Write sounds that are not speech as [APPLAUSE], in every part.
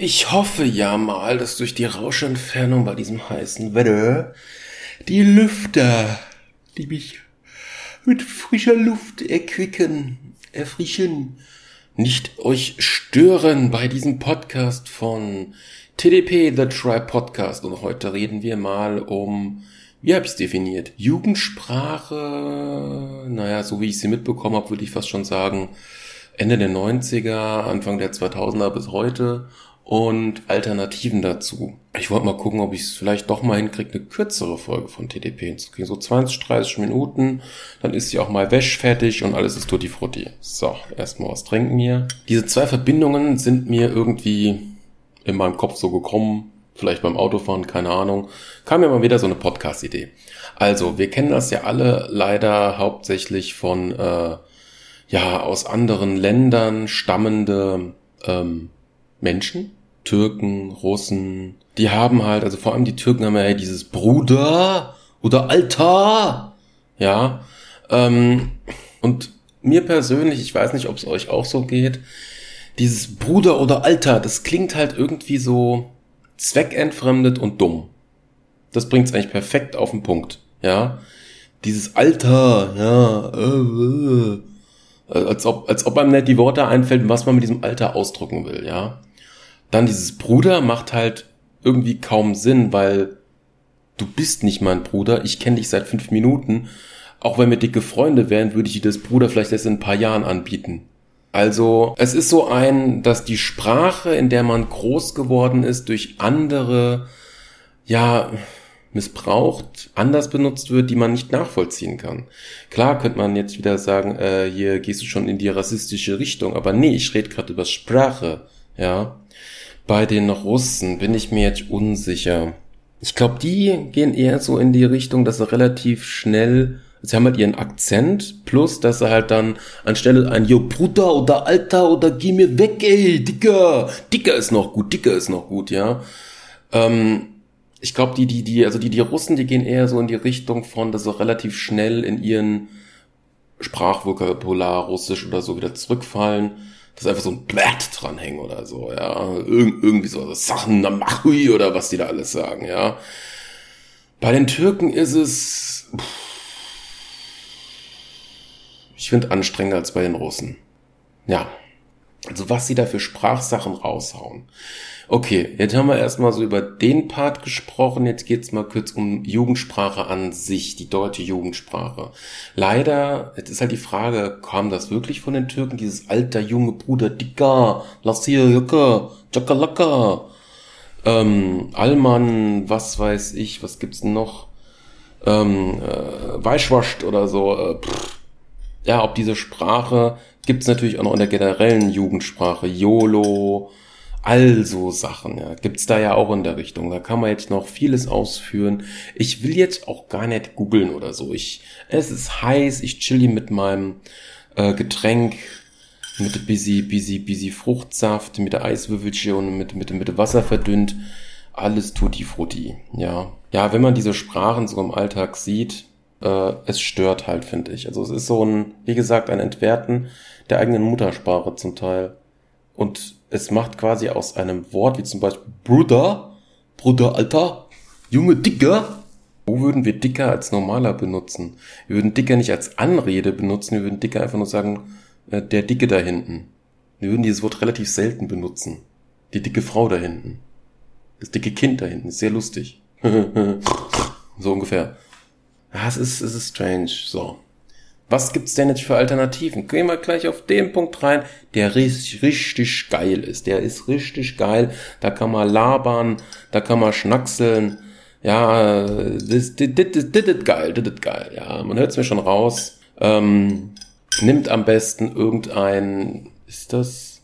Ich hoffe ja mal, dass durch die Rauschentfernung bei diesem heißen Wetter die Lüfter, die mich mit frischer Luft erquicken, erfrischen, nicht euch stören bei diesem Podcast von TDP, The Tribe Podcast. Und heute reden wir mal um, wie habe ich es definiert? Jugendsprache, naja, so wie ich sie mitbekommen habe, würde ich fast schon sagen, Ende der 90er, Anfang der 2000er bis heute und Alternativen dazu. Ich wollte mal gucken, ob ich es vielleicht doch mal hinkriege, eine kürzere Folge von TDP hinzukriegen. So 20, 30 Minuten, dann ist sie auch mal wäschfertig und alles ist tutti frutti. So, erstmal was trinken hier. Diese zwei Verbindungen sind mir irgendwie in meinem Kopf so gekommen, vielleicht beim Autofahren, keine Ahnung, kam mir mal wieder so eine Podcast-Idee. Also, wir kennen das ja alle leider hauptsächlich von, äh, ja, aus anderen Ländern stammende ähm, Menschen, Türken, Russen, die haben halt, also vor allem die Türken haben ja dieses Bruder oder Alter, ja. Ähm, und mir persönlich, ich weiß nicht, ob es euch auch so geht, dieses Bruder oder Alter, das klingt halt irgendwie so zweckentfremdet und dumm. Das bringt es eigentlich perfekt auf den Punkt, ja. Dieses Alter, ja, äh, äh, als ob, als ob einem nicht die Worte einfällt, was man mit diesem Alter ausdrücken will, ja. Dann dieses Bruder macht halt irgendwie kaum Sinn, weil du bist nicht mein Bruder, ich kenne dich seit fünf Minuten. Auch wenn wir dicke Freunde wären, würde ich dir das Bruder vielleicht erst in ein paar Jahren anbieten. Also es ist so ein, dass die Sprache, in der man groß geworden ist, durch andere, ja, missbraucht, anders benutzt wird, die man nicht nachvollziehen kann. Klar könnte man jetzt wieder sagen, äh, hier gehst du schon in die rassistische Richtung, aber nee, ich rede gerade über Sprache, ja. Bei den Russen bin ich mir jetzt unsicher. Ich glaube, die gehen eher so in die Richtung, dass sie relativ schnell, sie haben halt ihren Akzent, plus, dass sie halt dann anstelle ein Jo Bruder oder Alter oder geh mir weg, ey, Dicker, Dicker ist noch gut, Dicker ist noch gut, ja. Ähm, ich glaube, die, die, die, also die, die Russen, die gehen eher so in die Richtung von, dass sie relativ schnell in ihren Sprachvokabular Russisch oder so wieder zurückfallen dass einfach so ein Blatt dranhängen oder so, ja. Ir irgendwie so Sachen Namachui oder was die da alles sagen, ja. Bei den Türken ist es, ich finde anstrengender als bei den Russen. Ja. Also was sie da für Sprachsachen raushauen. Okay, jetzt haben wir erstmal so über den Part gesprochen. Jetzt geht's mal kurz um Jugendsprache an sich, die deutsche Jugendsprache. Leider, jetzt ist halt die Frage, kam das wirklich von den Türken, dieses alter junge Bruder, Dicker, lass hier, Jacke, Chakalaka, ähm, Allmann, was weiß ich, was gibt's denn noch? Ähm, äh, Weichwascht oder so. Äh, pff. Ja, ob diese Sprache gibt's natürlich auch noch in der generellen Jugendsprache. YOLO, also Sachen, ja, gibt's da ja auch in der Richtung. Da kann man jetzt noch vieles ausführen. Ich will jetzt auch gar nicht googeln oder so. Ich, es ist heiß, ich chill mit meinem äh, Getränk, mit busy, busy, busy Fruchtsaft, mit der Eiswürfelchen und mit, mit, mit Wasser verdünnt. Alles tutti frutti, ja. Ja, wenn man diese Sprachen so im Alltag sieht, äh, es stört halt, finde ich. Also es ist so ein, wie gesagt, ein Entwerten der eigenen Muttersprache zum Teil. Und es macht quasi aus einem Wort wie zum Beispiel Bruder, Bruder, Alter, Junge, Dicker. Wo würden wir Dicker als normaler benutzen? Wir würden Dicker nicht als Anrede benutzen, wir würden Dicker einfach nur sagen, äh, der Dicke da hinten. Wir würden dieses Wort relativ selten benutzen. Die dicke Frau da hinten. Das dicke Kind da hinten. Ist sehr lustig. [LAUGHS] so ungefähr. Ja, es ist, es ist strange. So. Was gibt's denn jetzt für Alternativen? Gehen wir gleich auf den Punkt rein, der richtig, richtig geil ist. Der ist richtig geil. Da kann man labern, da kann man schnackseln. Ja, das, das, das, das ist geil, das ist geil. Ja, man hört's mir schon raus. Ähm, nimmt am besten irgendein, ist das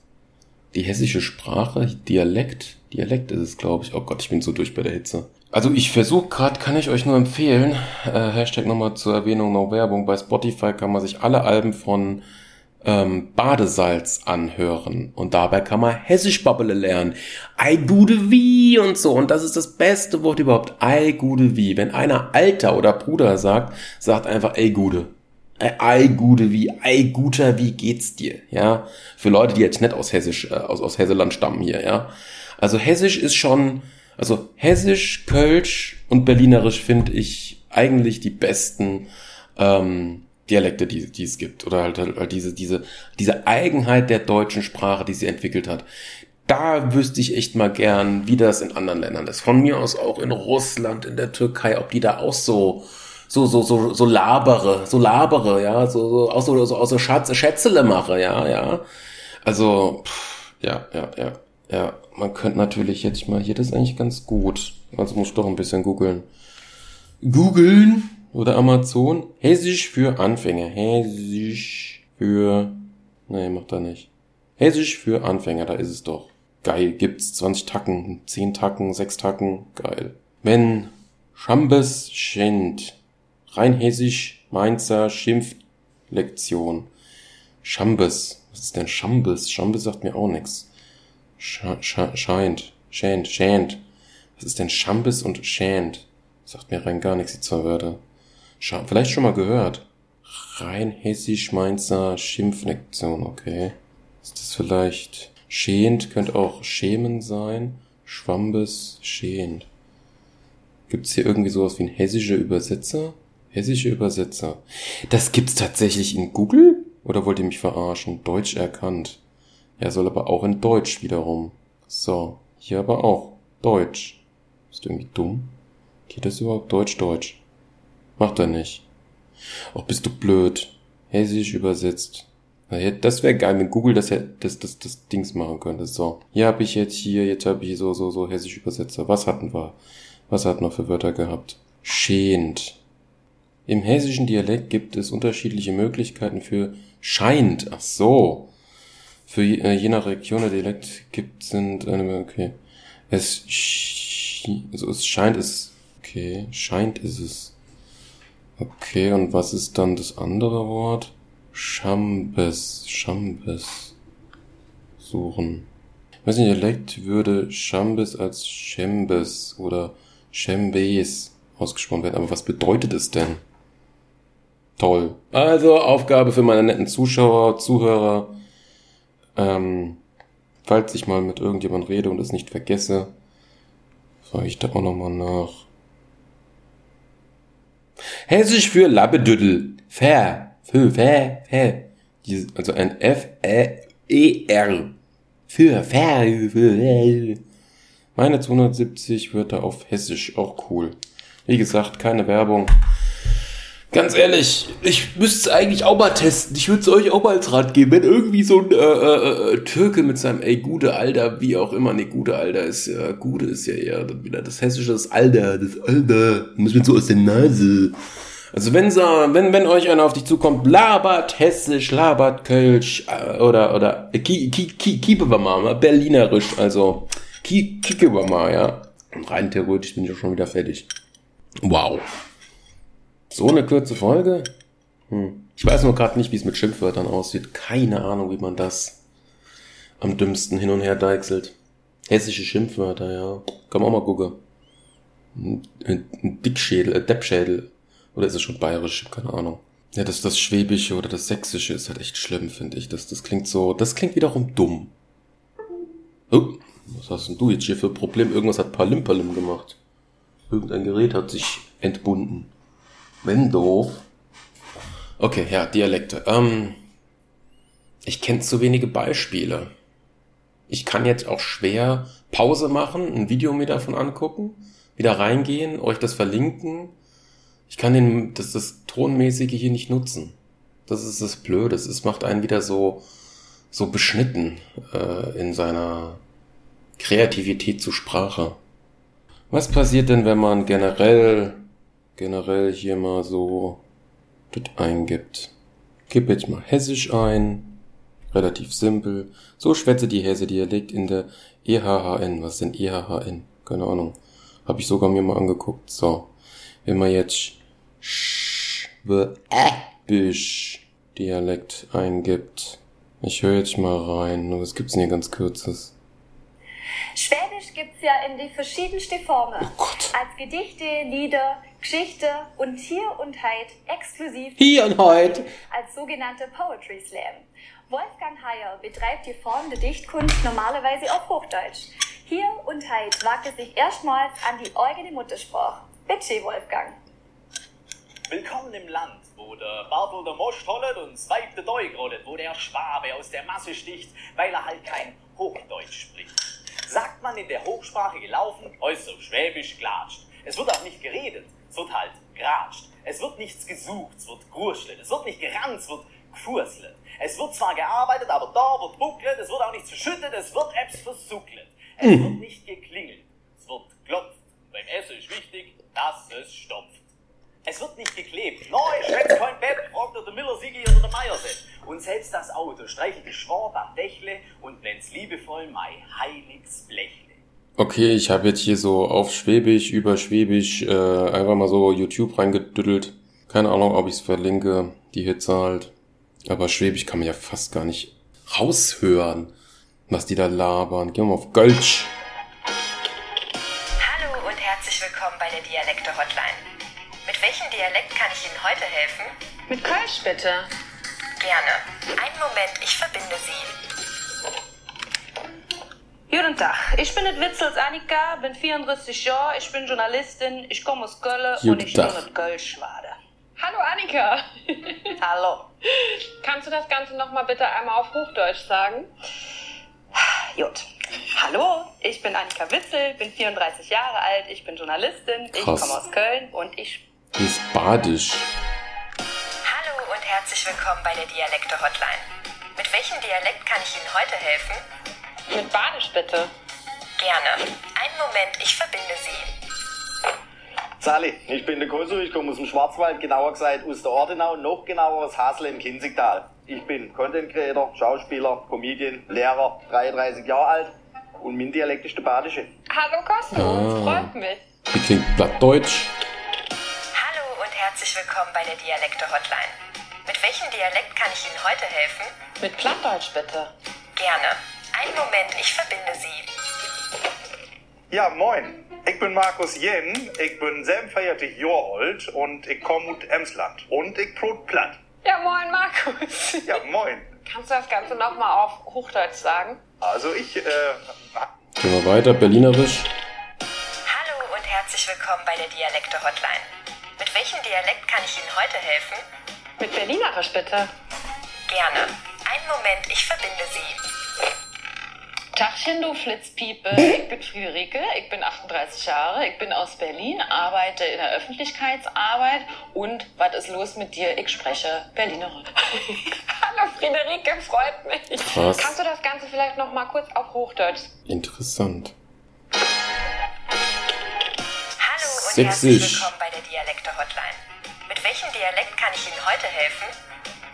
die hessische Sprache? Dialekt? Dialekt ist es, glaube ich. Oh Gott, ich bin so durch bei der Hitze. Also ich versuche gerade, kann ich euch nur empfehlen, äh, Hashtag nochmal zur Erwähnung, no Werbung, bei Spotify kann man sich alle Alben von ähm, Badesalz anhören und dabei kann man Hessisch babbele lernen. Ei gude wie und so und das ist das beste Wort überhaupt, ei gude wie. Wenn einer Alter oder Bruder sagt, sagt einfach ey gude. Ei gude wie, ei guter, wie geht's dir? Ja, für Leute, die jetzt nicht aus Hessisch, äh, aus, aus Hesseland stammen hier, ja. Also Hessisch ist schon, also Hessisch, Kölsch und Berlinerisch finde ich eigentlich die besten ähm, Dialekte, die, die es gibt. Oder halt, halt diese, diese, diese Eigenheit der deutschen Sprache, die sie entwickelt hat. Da wüsste ich echt mal gern, wie das in anderen Ländern ist. Von mir aus auch in Russland, in der Türkei, ob die da auch so, so, so, so, so labere, so labere, ja, so, so, auch so, so, so Schatz, Schätzele mache, ja, ja. Also, pff, ja, ja, ja, ja. Man könnte natürlich jetzt mal hier, das ist eigentlich ganz gut. Also muss ich doch ein bisschen googeln. Googeln oder Amazon. Hessisch für Anfänger. Hessisch für, nee, macht er nicht. Hessisch für Anfänger, da ist es doch. Geil, gibt's 20 Tacken, 10 Tacken, 6 Tacken, geil. Wenn Schambes schend, rein hessisch Mainzer Schimpflektion. Schambes, was ist denn Schambes? Schambes sagt mir auch nix. Scha scha scheint, schänt, schänt. Was ist denn Schambes und schänt? Sagt mir rein gar nichts, die zwei Wörter. Scha vielleicht schon mal gehört. Rein hessisch Mainzer Schimpflektion, okay. Ist das vielleicht Schäend könnte auch schämen sein. Schwambes, schäend. Gibt's hier irgendwie sowas wie ein hessischer Übersetzer? Hessische Übersetzer. Das gibt's tatsächlich in Google? Oder wollt ihr mich verarschen? Deutsch erkannt. Ja, soll aber auch in Deutsch wiederum. So, hier aber auch. Deutsch. Ist irgendwie dumm? Geht das überhaupt Deutsch-Deutsch? Macht er nicht. Och, bist du blöd. Hessisch übersetzt. Das wäre geil, wenn Google das, das, das, das Dings machen könnte. So, hier habe ich jetzt hier, jetzt habe ich so, so, so hessisch Übersetzer. Was hatten wir? Was hatten wir für Wörter gehabt? Schänt. Im hessischen Dialekt gibt es unterschiedliche Möglichkeiten für scheint. Ach so. Für je, äh, je nach Region der Dialekt gibt sind eine, okay. Es, also es scheint es, okay, scheint ist es. Okay, und was ist dann das andere Wort? Schambes, Schambes suchen. Ich weiß nicht, Dialekt würde Schambes als Schembes oder Schembes ausgesprochen werden, aber was bedeutet es denn? Toll. Also Aufgabe für meine netten Zuschauer, Zuhörer. Ähm, falls ich mal mit irgendjemand rede und es nicht vergesse, frage ich da auch nochmal nach. Hessisch für Labbedüdel. Fair. Für, für, für. Also ein F-E-E-R. Für, für, für. Meine 270 Wörter auf Hessisch, auch cool. Wie gesagt, keine Werbung. Ganz ehrlich, ich müsste es eigentlich auch mal testen. Ich würde es euch auch mal als Rat geben. Wenn irgendwie so ein äh, äh, äh, Türke mit seinem ey gute Alter, wie auch immer, ne gute Alter ist ja, gute ist ja eher wieder das hessische, das Alter, das Alter. Muss mir so aus der Nase. Also wenn wenn, wenn euch einer auf dich zukommt, labert hessisch, labert kölsch, äh, oder, oder, äh, ki, ki, ki, mal, berlinerisch, also, ki, mal, ja. Rein theoretisch bin ich auch schon wieder fertig. Wow. So eine kurze Folge? Hm. Ich weiß nur gerade nicht, wie es mit Schimpfwörtern aussieht. Keine Ahnung, wie man das am dümmsten hin und her deichselt. Hessische Schimpfwörter, ja. Kann man auch mal gucken. Ein, Dickschädel, ein Deppschädel. Oder ist es schon bayerisch? Keine Ahnung. Ja, das, das Schwäbische oder das Sächsische ist halt echt schlimm, finde ich. Das, das klingt so, das klingt wiederum dumm. Oh, was hast denn du jetzt hier für ein Problem? Irgendwas hat Palimpalim gemacht. Irgendein Gerät hat sich entbunden. Wenn doof. Okay, ja, Dialekte. Ähm, ich kenne zu wenige Beispiele. Ich kann jetzt auch schwer Pause machen, ein Video mir davon angucken, wieder reingehen, euch das verlinken ich kann den, das, das Tonmäßige hier nicht nutzen. Das ist das Blöde. Es macht einen wieder so, so beschnitten äh, in seiner Kreativität zur Sprache. Was passiert denn, wenn man generell, generell hier mal so das eingibt? Gib jetzt mal Hessisch ein. Relativ simpel. So schwätze die Hesse Dialekt in der EHHN. Was denn EHHN? Keine Ahnung. Habe ich sogar mir mal angeguckt. So. Wenn man jetzt Schwäbisch Dialekt eingibt. Ich höre jetzt mal rein. Was gibt's denn hier ganz kurzes? Schwäbisch gibt's ja in die verschiedensten Formen. Oh Gott. Als Gedichte, Lieder, Geschichte und hier und Heid exklusiv. Hier und Heid. Als sogenannte Poetry Slam. Wolfgang Heyer betreibt die Form der Dichtkunst normalerweise auf Hochdeutsch. Hier und Heid wagt es sich erstmals an die eigene Muttersprache. Bitte, Wolfgang. Willkommen im Land, wo der Bartel der Most hollet und Zweig der Deug rollet, wo der Schwabe aus der Masse sticht, weil er halt kein Hochdeutsch spricht. Sagt man in der Hochsprache gelaufen, äußerst schwäbisch klatscht. Es wird auch nicht geredet, es wird halt geratscht. Es wird nichts gesucht, es wird gurschlet. Es wird nicht gerannt, es wird gefurselt. Es wird zwar gearbeitet, aber da wird bucklet, es wird auch nicht verschüttet, es wird Apps versucklet. Es Mhm. wird nicht geklingelt, es wird geklopft. Beim Essen ist wichtig, dass es stopft. Es wird nicht geklebt. Neu, schwätzt kein Bett, fragt der Miller Sigi oder der Meierset. Und selbst das Auto streichelt geschwort am Dächle und nennt's liebevoll Mai heiligs Blechle. Okay, ich habe jetzt hier so auf Schwäbisch, über Schwäbisch äh, einfach mal so YouTube reingedüttelt. Keine Ahnung, ob ich es verlinke, die Hitze halt. Aber Schwäbisch kann man ja fast gar nicht raushören, was die da labern. Gehen wir mal auf Gölsch. Hallo und herzlich willkommen bei der Dialekte-Hotline. Mit welchem Dialekt kann ich Ihnen heute helfen? Mit Kölsch bitte. Gerne. Einen Moment, ich verbinde Sie. Guten Tag, ich bin et Witzels Annika, bin 34 Jahre, ich bin Journalistin, ich komme aus Köln Guten und ich Tag. bin et Kölschwade. Hallo Annika. [LAUGHS] Hallo. Kannst du das Ganze nochmal bitte einmal auf Hochdeutsch sagen? Gut. Hallo, ich bin Annika Witzel, bin 34 Jahre alt, ich bin Journalistin, ich Krass. komme aus Köln und ich... Die ist badisch. Herzlich willkommen bei der Dialekte-Hotline. Mit welchem Dialekt kann ich Ihnen heute helfen? Mit Badisch bitte. Gerne. Einen Moment, ich verbinde Sie. Sali, ich bin der Kosu, ich komme aus dem Schwarzwald, genauer gesagt aus der Ortenau, noch genauer aus Hasle im Kinzigtal. Ich bin Content Creator, Schauspieler, Comedian, Lehrer, 33 Jahre alt und mein Dialekt ist der Badische. Hallo Cosmo, Ah. freut mich. Die klingt plattdeutsch. Hallo und herzlich willkommen bei der Dialekte-Hotline. Mit welchem Dialekt kann ich Ihnen heute helfen? Mit Plattdeutsch bitte. Gerne. Einen Moment, ich verbinde Sie. Ja, moin. Ich bin Markus Jen, ich bin 47 Jahre alt und ich komme aus Emsland. Und ich brot platt. Ja, moin Markus. Ja, moin. Kannst du das Ganze nochmal auf Hochdeutsch sagen? Also ich, äh, Gehen wir weiter, Berlinerisch. Hallo und herzlich willkommen bei der Dialekte-Hotline. Mit welchem Dialekt kann ich Ihnen heute helfen? Mit Berlinerisch bitte. Gerne. Einen Moment, ich verbinde Sie. Tachchen, du Flitzpiepe. Ich bin Friederike, ich bin 38 Jahre, ich bin aus Berlin, arbeite in der Öffentlichkeitsarbeit und was ist los mit dir? Ich spreche Berlinerisch. [LAUGHS] Hallo Friederike, freut mich. Krass. Kannst du das Ganze vielleicht nochmal kurz auf Hochdeutsch? Interessant. Hallo und Sächsisch. herzlich willkommen welchem Dialekt kann ich Ihnen heute helfen?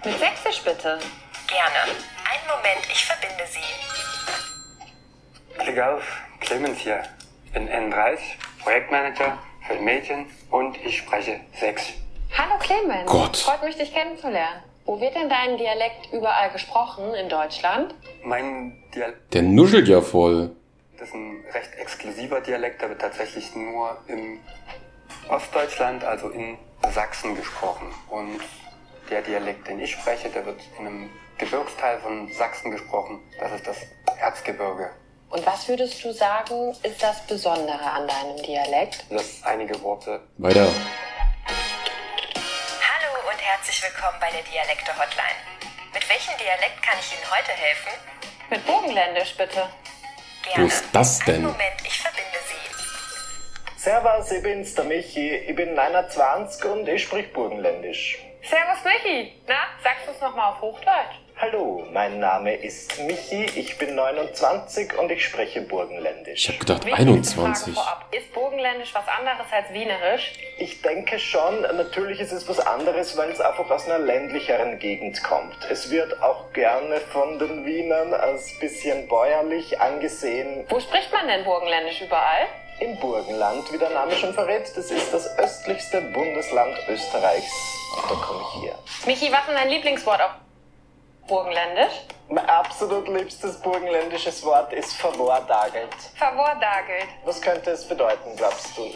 Mit Sächsisch bitte. Gerne. Einen Moment, ich verbinde Sie. Klick auf, Clemens hier. Ich bin 31, Projektmanager für Mädchen und ich spreche Sächsisch. Hallo Clemens. Gott. Freut mich, dich kennenzulernen. Wo wird denn dein Dialekt überall gesprochen in Deutschland? Mein Dialekt Der nuschelt ja voll. ist ein recht exklusiver Dialekt, der wird tatsächlich nur im Ostdeutschland, also in Sachsen gesprochen. Und der Dialekt, den ich spreche, der wird in einem Gebirgsteil von Sachsen gesprochen. Das ist das Erzgebirge. Und was würdest du sagen, ist das Besondere an deinem Dialekt? Das einige Worte Weiter. Hallo und herzlich willkommen bei der Dialekte-Hotline. Mit welchem Dialekt kann ich Ihnen heute helfen? Mit Burgenländisch bitte. Gerne. Wo ist das denn? Einen Moment, ich. Servus, ich bin's, der Michi. Ich bin 29 und ich sprich Burgenländisch. Servus Michi. Na, sagst du es nochmal auf Hochdeutsch? Hallo, mein Name ist Michi, ich bin 29 und ich spreche Burgenländisch. Ich habe gedacht Wichtigste 21. Frage vorab. Ist Burgenländisch was anderes als Wienerisch? Ich denke schon, natürlich ist es was anderes, weil es einfach aus einer ländlicheren Gegend kommt. Es wird auch gerne von den Wienern als bisschen bäuerlich angesehen. Wo spricht man denn Burgenländisch überall? Im Burgenland, wie der Name schon verrät, das ist das östlichste Bundesland Österreichs. Da komme ich her. Michi, was ist dein Lieblingswort auf Burgenländisch? Mein absolut liebstes burgenländisches Wort ist verwordagelt. Verwordagelt. Was könnte es bedeuten, glaubst du?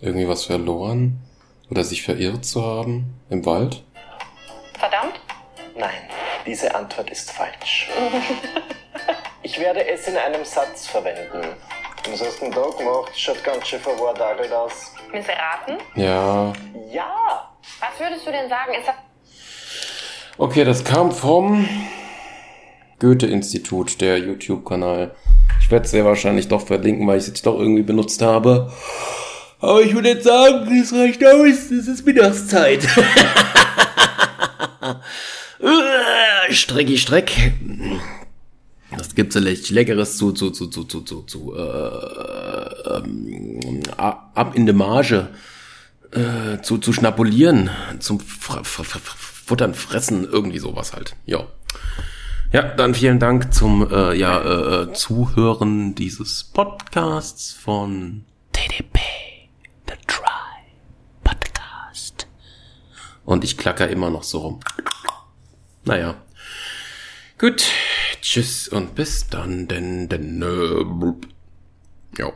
Irgendwie was verloren? Oder sich verirrt zu haben? Im Wald? Verdammt? Nein, diese Antwort ist falsch. [LAUGHS] Ich werde es in einem Satz verwenden. Was hast du denn da gemacht? Schaut ganz schön verwortagelt aus. Missraten? Ja. Ja! Was würdest du denn sagen? Ist das Okay, das kam vom Goethe-Institut, der YouTube-Kanal. Ich werde es sehr wahrscheinlich doch verlinken, weil ich es jetzt doch irgendwie benutzt habe. Aber ich würde jetzt sagen, es reicht aus, es ist Mittagszeit. [LAUGHS] Strecki, Streck. Was gibt's denn echt Leckeres zu, zu, zu, zu, zu, zu, zu, äh, ähm, ab in der Marge, äh, zu, zu schnapulieren, zum Fr Fr Fr Futtern, Fressen, irgendwie sowas halt. Ja. Ja, dann vielen Dank zum äh, ja, äh, äh Zuhören dieses Podcasts von TDP, The Try Podcast. Und ich klacker immer noch so rum. Naja. Gut. Tschüss und bis dann. Denn, denn, ne, äh, ja.